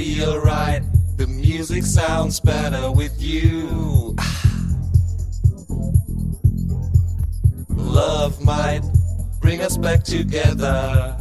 feel right. The music sounds better with you. Love might bring us back together.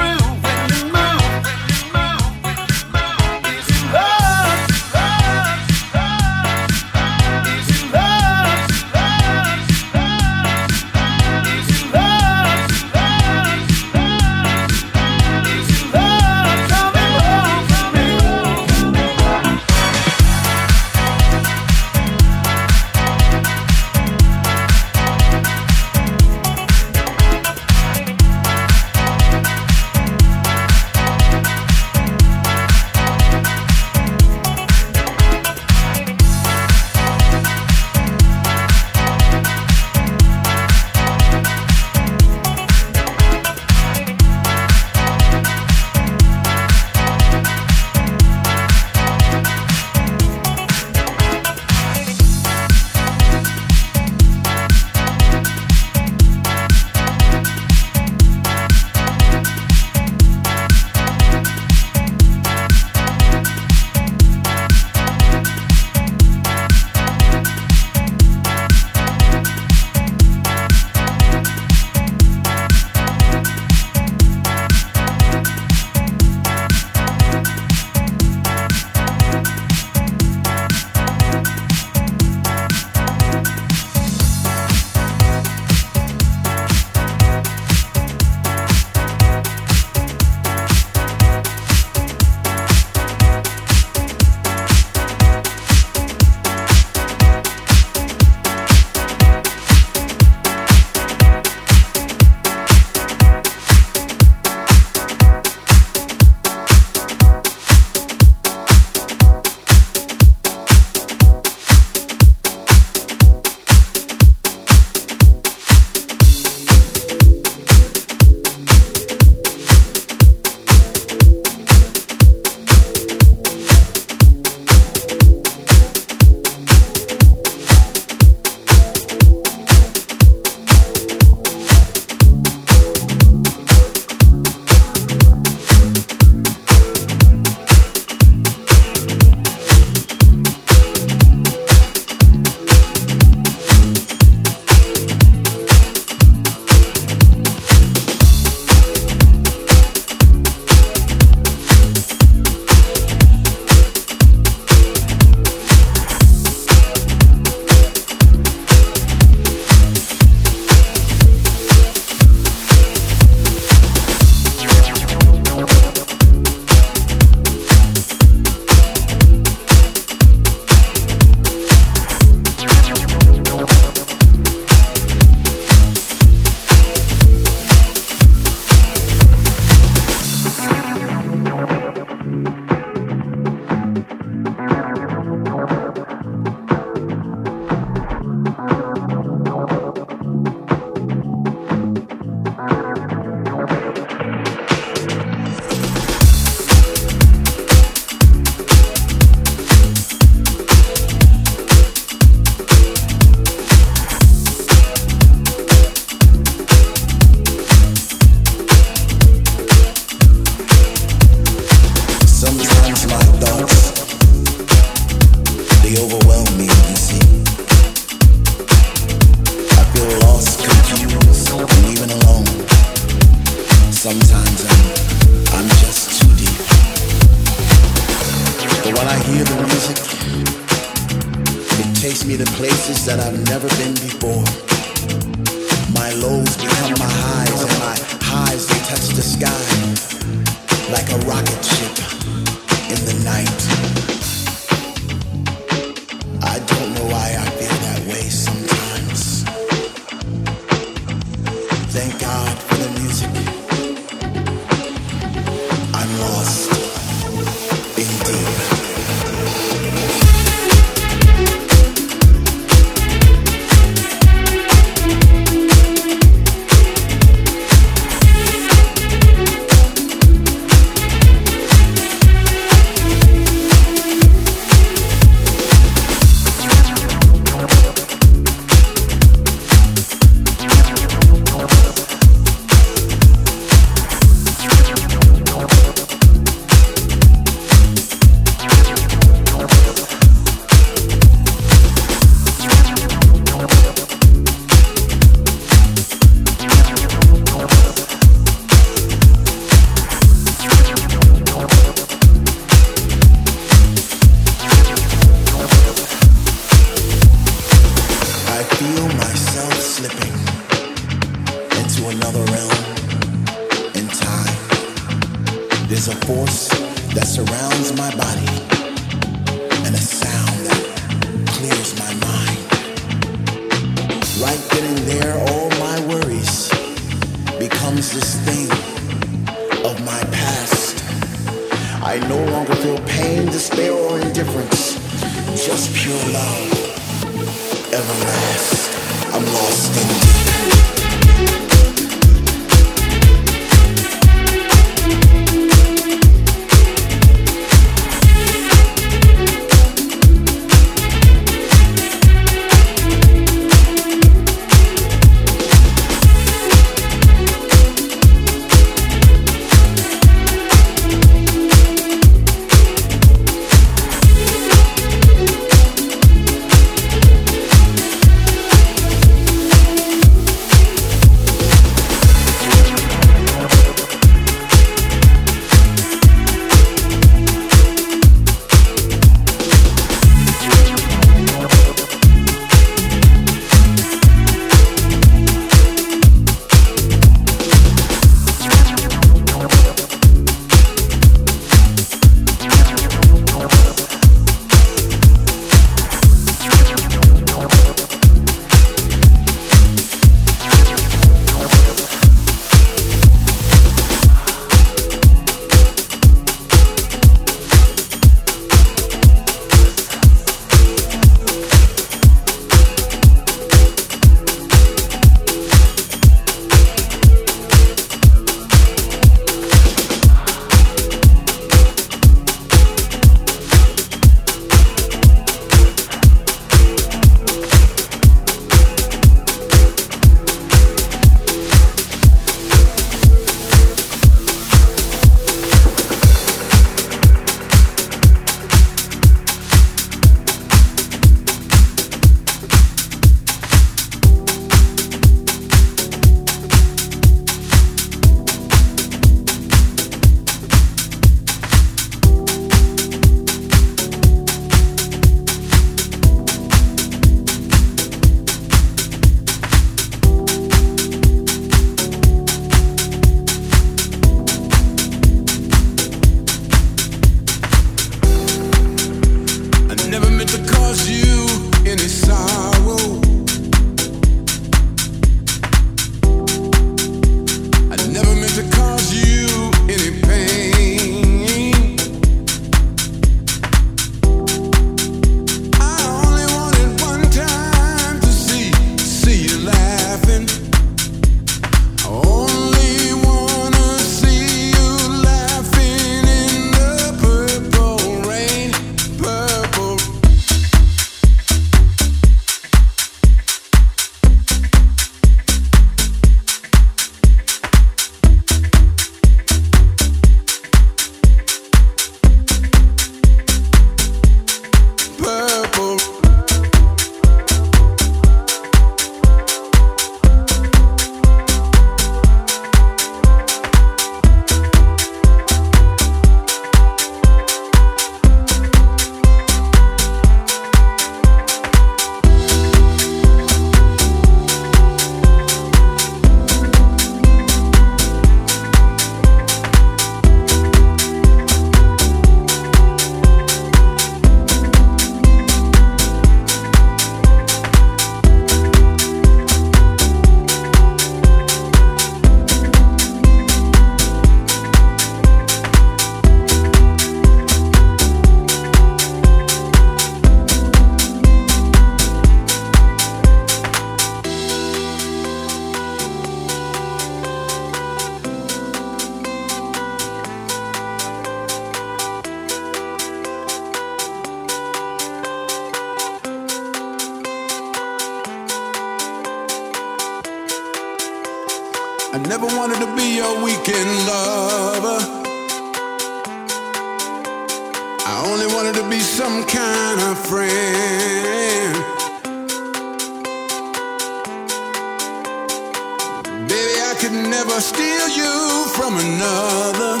could never steal you from another.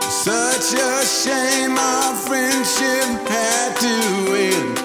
Such a shame our friendship had to end.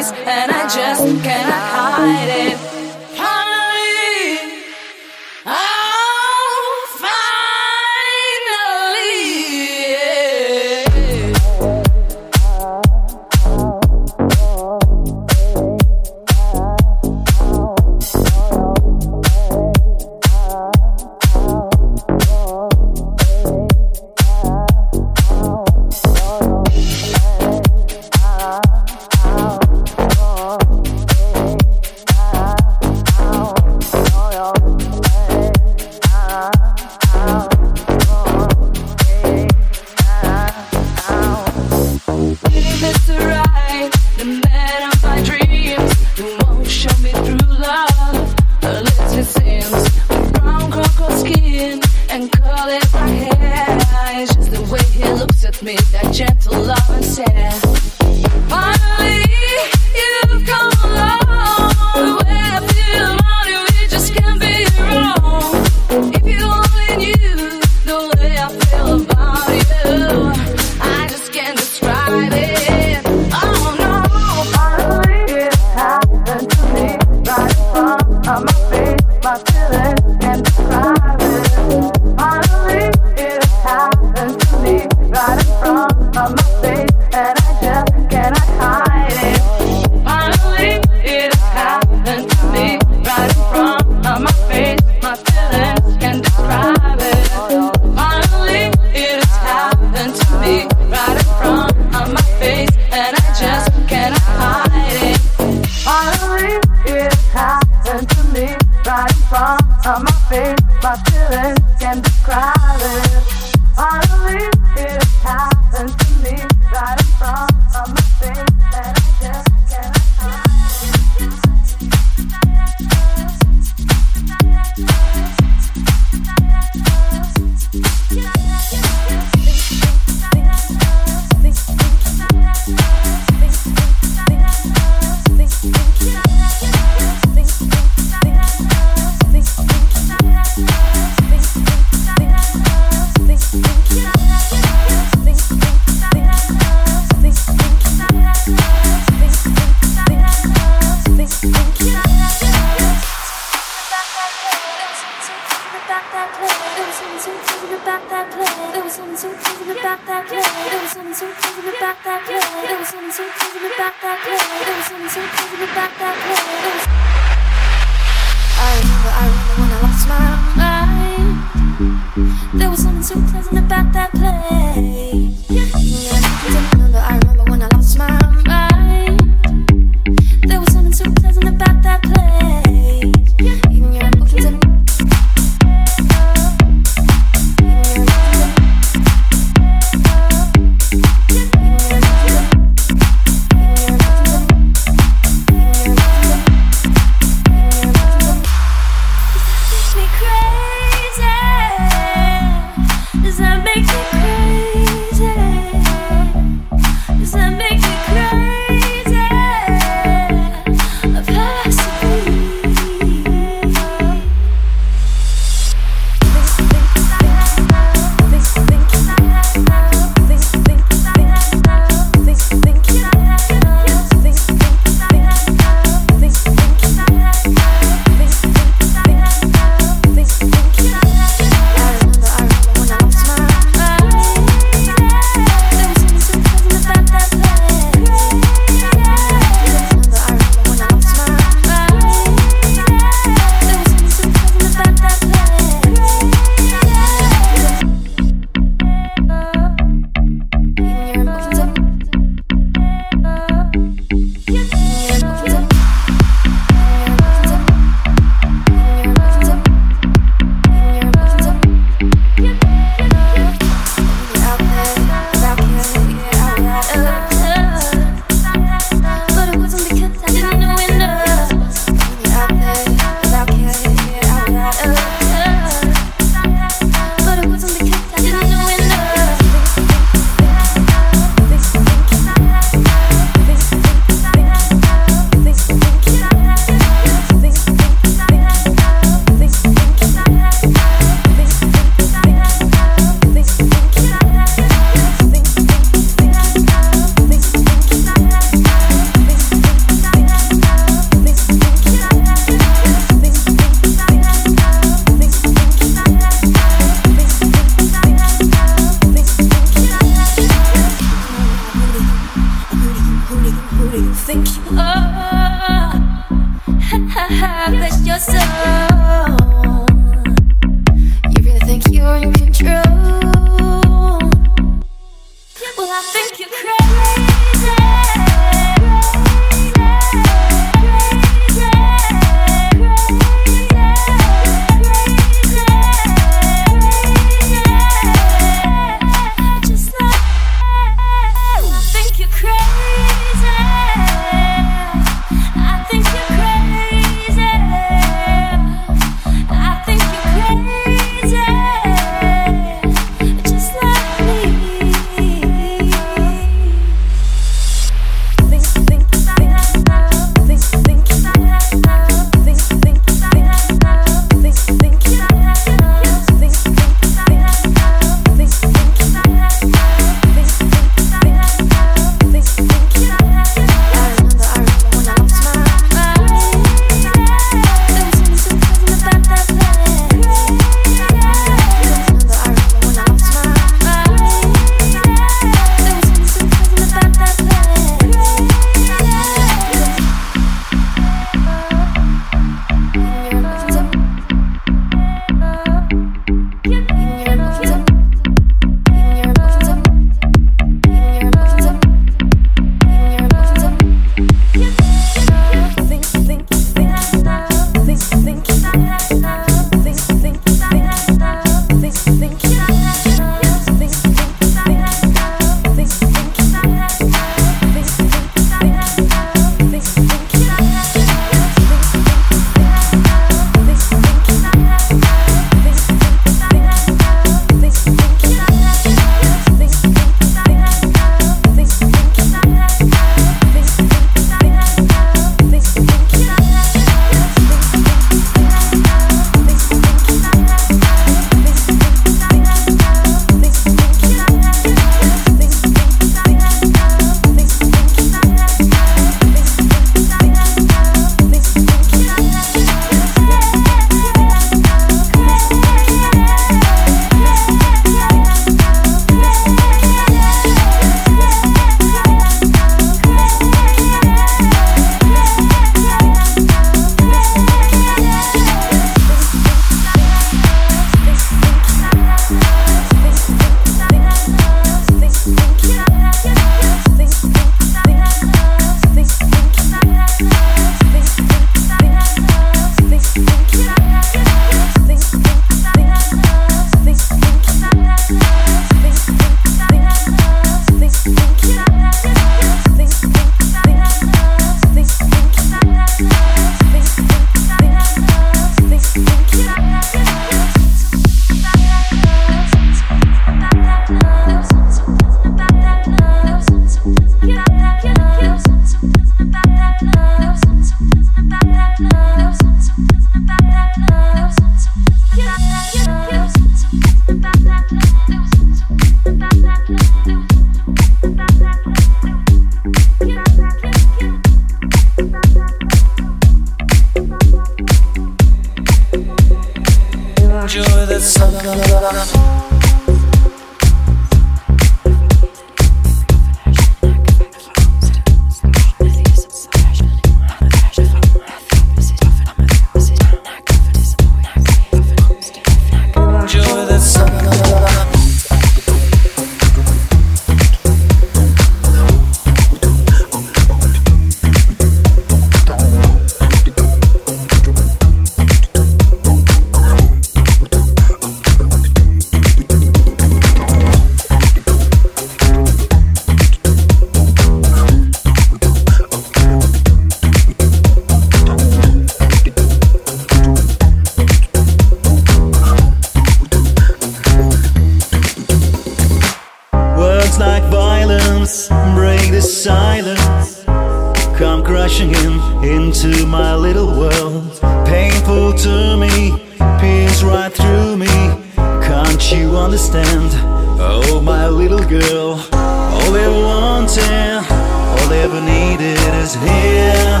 All they wanted, all they ever needed is here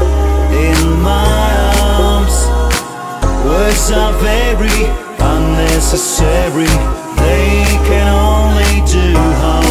in my arms. Words are very unnecessary, they can only do harm.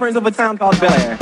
Prince of a town called Bel Air.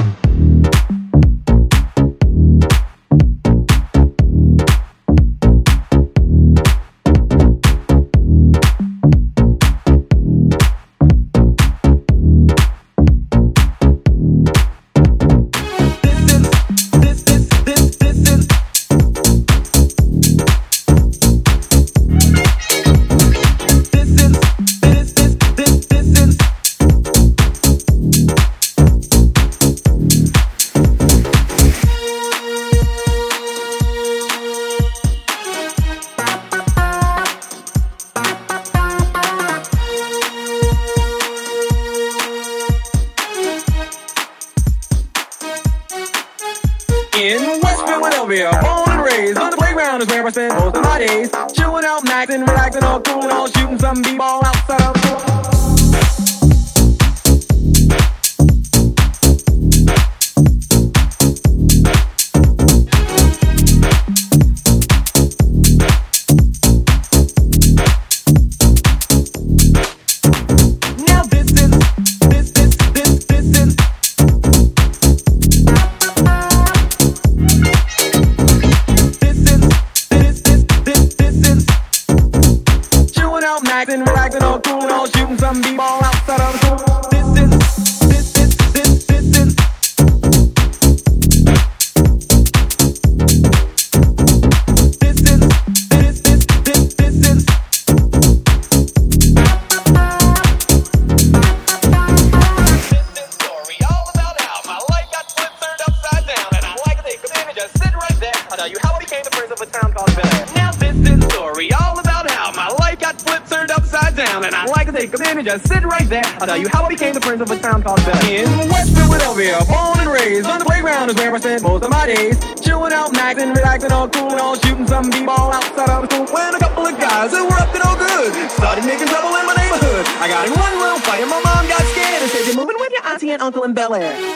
Bel Air.